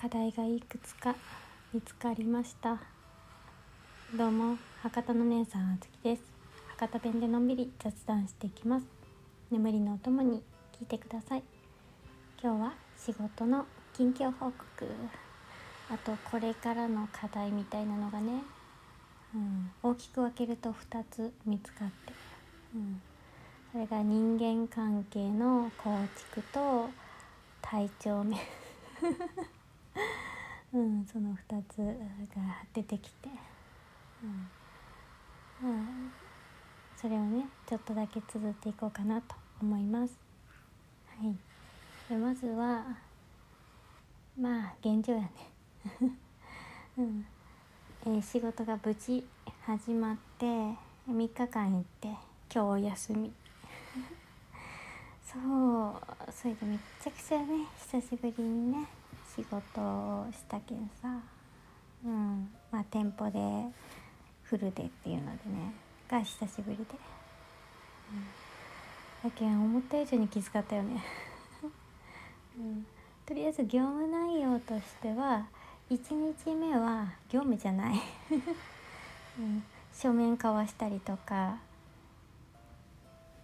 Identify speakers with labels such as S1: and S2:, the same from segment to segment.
S1: 課題がいくつか見つかりました。どうも博多の姉さんあつきです。博多弁でのんびり雑談していきます。眠りのお供に聞いてください。今日は仕事の近況報告。あとこれからの課題みたいなのがね、うん、大きく分けると2つ見つかって、うん、それが人間関係の構築と体調面。うん、その2つが出てきて、うん。まあ、それをねちょっとだけ綴っていこうかなと思います。はい、でまずはまあ現状やね、うん。えー、仕事が無事始まって3日間行って今日お休み。そう。それでめっちゃくちゃね久しぶりにね仕事をしたけんさうんまあ店舗でフルでっていうのでねが久しぶりで、うん、だけん思った以上にきつかったよね、うん、とりあえず業務内容としては1日目は業務じゃない、うん、書面交わしたりとか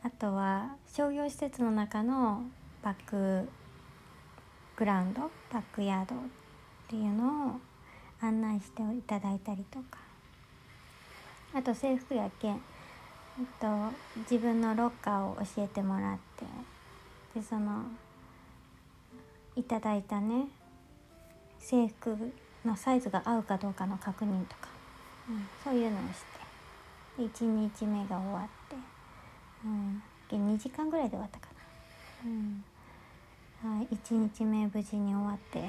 S1: あとは商業施設の中のバックグラウンドバックヤードっていうのを案内していただいたりとかあと制服やけん、えっと、自分のロッカーを教えてもらってでそのいただいたね制服のサイズが合うかどうかの確認とか、うん、そういうのをして1日目が終わって。うん、2時間ぐらいで終わったかな、うんはい、1日目無事に終わって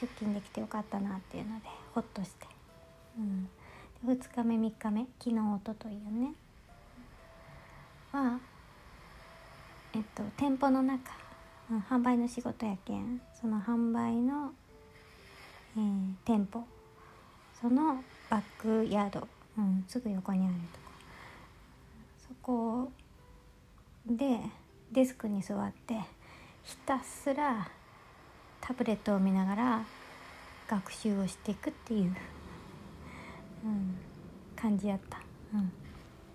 S1: 出勤できてよかったなっていうのでほっとして、うん、2日目3日目昨日おとといよね。はえっと店舗の中、うん、販売の仕事やけんその販売の、えー、店舗そのバックヤード、うん、すぐ横にあるとこ。そこでデスクに座ってひたすらタブレットを見ながら学習をしていくっていう、うん、感じやった、うん、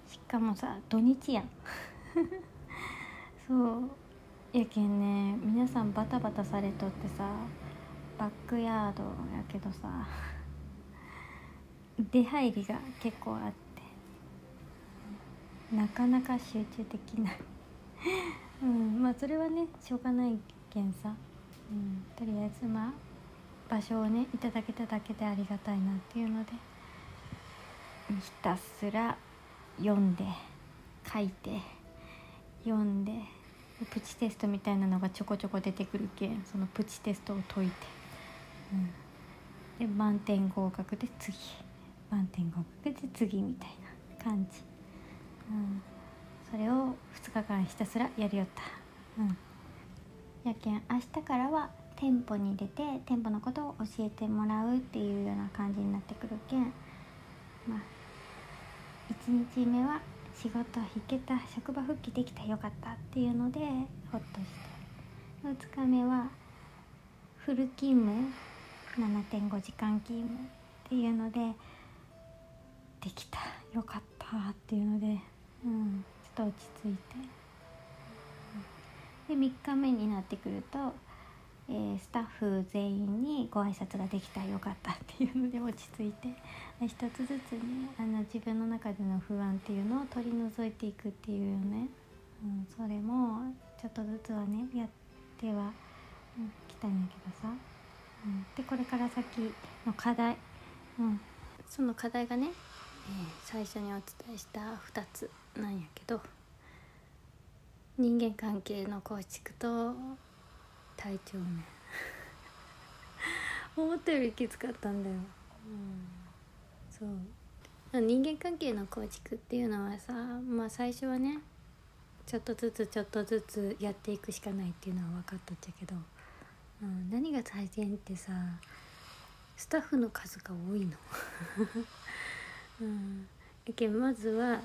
S1: しかもさ土日やん。そう。やけんね皆さんバタバタされとってさバックヤードやけどさ出入りが結構あってなかなか集中できない。うんまあそれはねしょうがないけんさ、うん、とりあえずまあ場所をねいただけただけでありがたいなっていうので。ひたすら読んで書いて読んでプチテストみたいなのがちょこちょこ出てくるけんそのプチテストを解いて、うん、で満点合格で次。満点合格で次みたいな感じ。うん。それを2日間ひたすらやりよった。うん。やけん明日からは店舗に出て店舗のことを教えてもらうっていうような感じになってくるけんまあ1日目は仕事引けた職場復帰できたよかったっていうのでほっとして。2日目はフル勤務7.5時間勤務っていうのでできた。よかったっていうので。うん。と落ち着いて、で3日目になってくると、えー、スタッフ全員にご挨拶ができたらよかったっていうので落ち着いて。一つずつねあの自分の中での不安っていうのを取り除いていくっていうね、うん、それもちょっとずつはねやっては、うん、きたんやけどさ、うん、でこれから先の課題、うん、その課題がね、えー、最初にお伝えした2つ。なんやけど人間関係の構築と体調面 思ったよりきつかったんだよ、うん、そう。人間関係の構築っていうのはさまあ最初はねちょっとずつちょっとずつやっていくしかないっていうのは分かっとっちゃけど、うん、何が大変ってさスタッフの数が多いの。うん、けまずは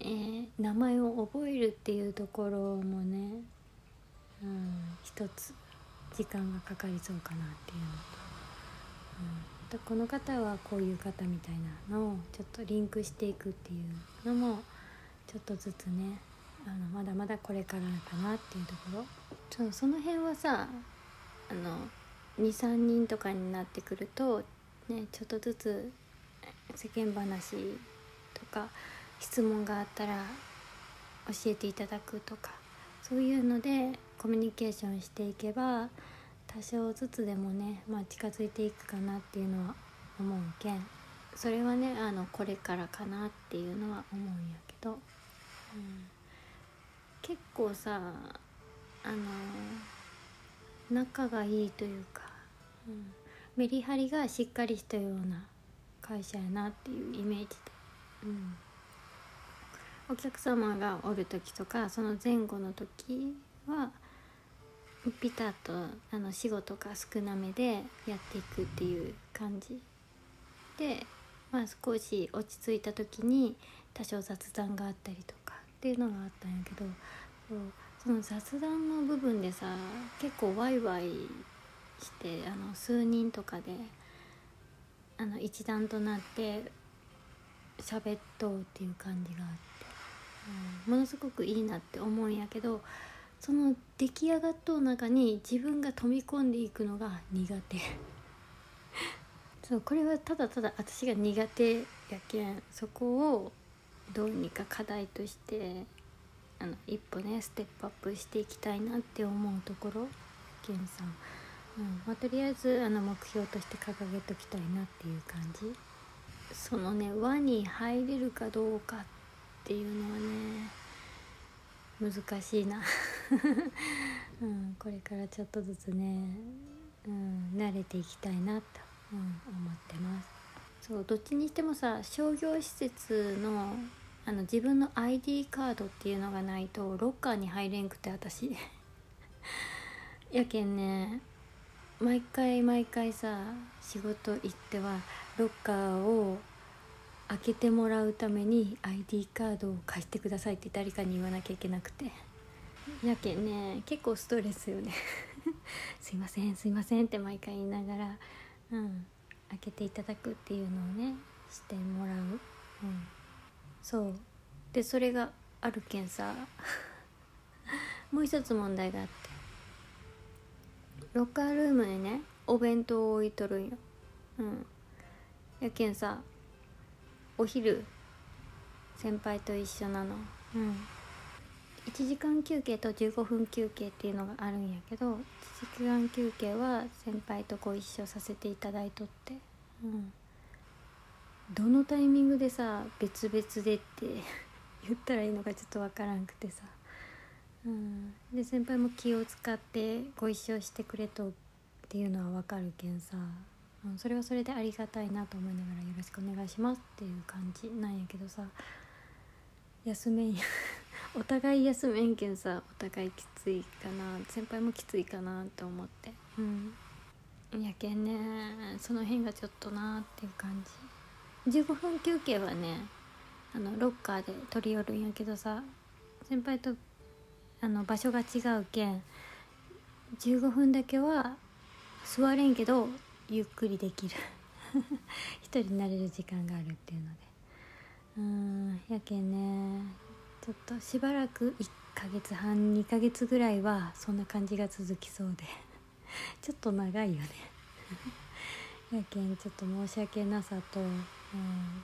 S1: えー、名前を覚えるっていうところもね、うん、一つ時間がかかりそうかなっていうのと、うん、この方はこういう方みたいなのをちょっとリンクしていくっていうのもちょっとずつねあのまだまだこれからかなっていうところ。そうその辺はさあの23人とかになってくるとねちょっとずつ世間話とか質問があったら教えていただくとかそういうのでコミュニケーションしていけば多少ずつでもね、まあ、近づいていくかなっていうのは思うけんそれはねあのこれからかなっていうのは思うんやけど、うん、結構さあの仲がいいというか、うん、メリハリがしっかりしたような会社やなっていうイメージで、うん、お客様がおる時とかその前後の時はピタッとあの仕事が少なめでやっていくっていう感じで、まあ、少し落ち着いた時に多少雑談があったりとかっていうのがあったんやけどそうその雑談の部分でさ結構ワイワイしてあの数人とかであの一段となって喋っとうっていう感じがあって、ものすごくいいなって思うんやけどその出来上がっとう中に自分が飛び込んでいくのが苦手。そうこれはただただ私が苦手やけんそこをどうにか課題としてあの一歩ねステップアップしていきたいなって思うところけんさん。うん。まあ、とりあえずあの目標として掲げときたいなっていう感じ。そのね輪に入れるかどうかってていうのはね難しいな、うん、これからちょっとずつね、うん、慣れていきたいなと、うん、思ってます。そうどっちにしてもさ商業施設のあの自分の ID カードっていうのがないとロッカーに入れんくて私。やけんね毎回毎回さ仕事行ってはロッカーを開けてもらうために ID カードを貸してくださいって誰かに言わなきゃいけなくて。やけんね結構ストレスよね。すいませんすいませんって毎回言いながらうん開けていただくっていうのをねしてもらう。うん。そう。でそれがあるけんさもう一つ問題があって。ロッカールームにねお弁当を置いとるんよ。うん。やけんさお昼先輩と一緒なの。うん。1時間休憩と15分休憩っていうのがあるんやけど1時間休憩は先輩とご一緒させていただいとって。うん。どのタイミングでさ別々でって 言ったらいいのかちょっとわからんくてさ。うん、で先輩も気を使ってご一緒してくれとっていうのは分かるけんさ、うん、それはそれでありがたいなと思いながらよろしくお願いしますっていう感じなんやけどさ。休めん お互い休めんけんさお互いきついかな。先輩もきついかなと思って。うん。やけんね。その辺がちょっとなっていう感じ。15分休憩はねあのロッカーで取り寄るんやけどさ。先輩とあの場所が違うけん15分だけは座れんけどゆっくりできる。一人になれる時間があるっていうので。うんやけんね。ちょっとしばらく1ヶ月半2ヶ月ぐらいはそんな感じが続きそうで。ちょっと長いよね。やけんちょっと申し訳なさと、うん、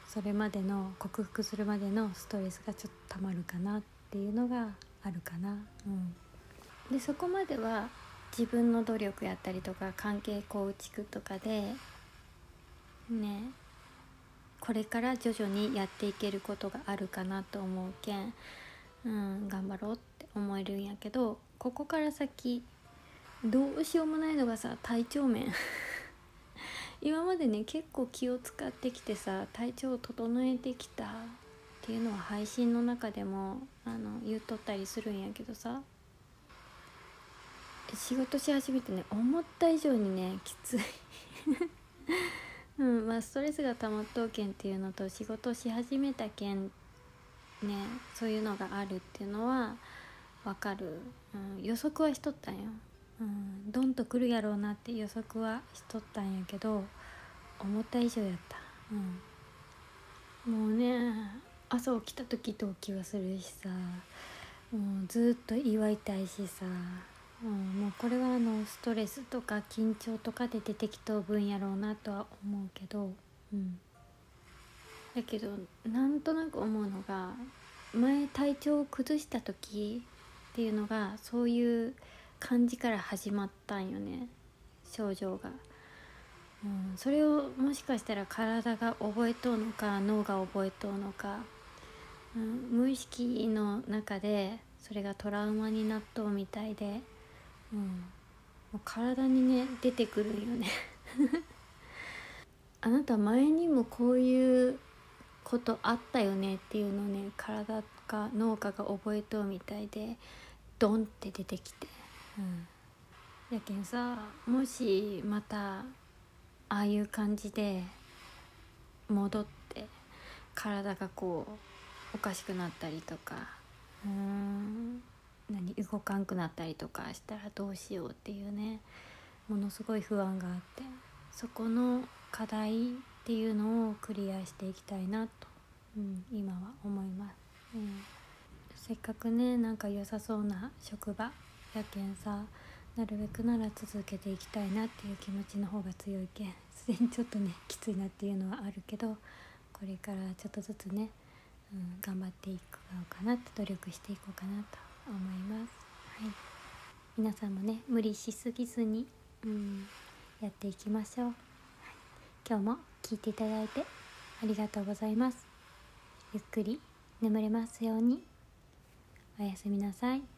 S1: それまでの克服するまでのストレスがちょっとたまるかなっていうのがあるかな。うん、でそこまでは自分の努力やったりとか関係構築とかでねこれから徐々にやっていけることがあるかなと思うけん、うん、頑張ろうって思えるんやけどここから先どうしようもないのがさ体調面。今までね結構気を使ってきてさ体調を整えてきたっていうのは配信の中でもあの言っとったりするんやけどさ仕事し始めてね思った以上にねきつい。うんまあストレスが溜まっとうけんっていうのと仕事し始めたけんねそういうのがあるっていうのはわかる、うん、予測はしとったんよ、うん、ドンと来るやろうなって予測はしとったんやけど思った以上やった、うん、もうね朝起きた時と気はするしさもうずっと祝いたいしさ、うん、もうこれはあのストレスとか緊張とかで出てきとう分やろうなとは思うけど、うん、だけどなんとなく思うのが前体調を崩した時っていうのがそういう感じから始まったんよね症状が、うん、それをもしかしたら体が覚えとうのか脳が覚えとうのか、うん、無意識の中でそれがトラウマになっとうみたいで、うん、もう体にね出てくるんよね。あなた前にもこういうことあったよねっていうのをね体か脳かが覚えとうみたいでドンって出てきて、うん、やけんさもしまたああいう感じで戻って体がこうおかしくなったりとか。うん何動かんくなったりとかしたらどうしようっていうねものすごい不安があってそこの課題っていうのをクリアしていきたいなと、うん、今は思います、うん、せっかくねなんか良さそうな職場やけんさなるべくなら続けていきたいなっていう気持ちの方が強いけんすでにちょっとねきついなっていうのはあるけどこれからちょっとずつね、うん、頑張っていこうかなって努力していこうかなと思います。はい、皆さんもね無理しすぎずに、うん、やっていきましょう。今日も聞いていただいてありがとうございます。ゆっくり眠れますように。おやすみなさい。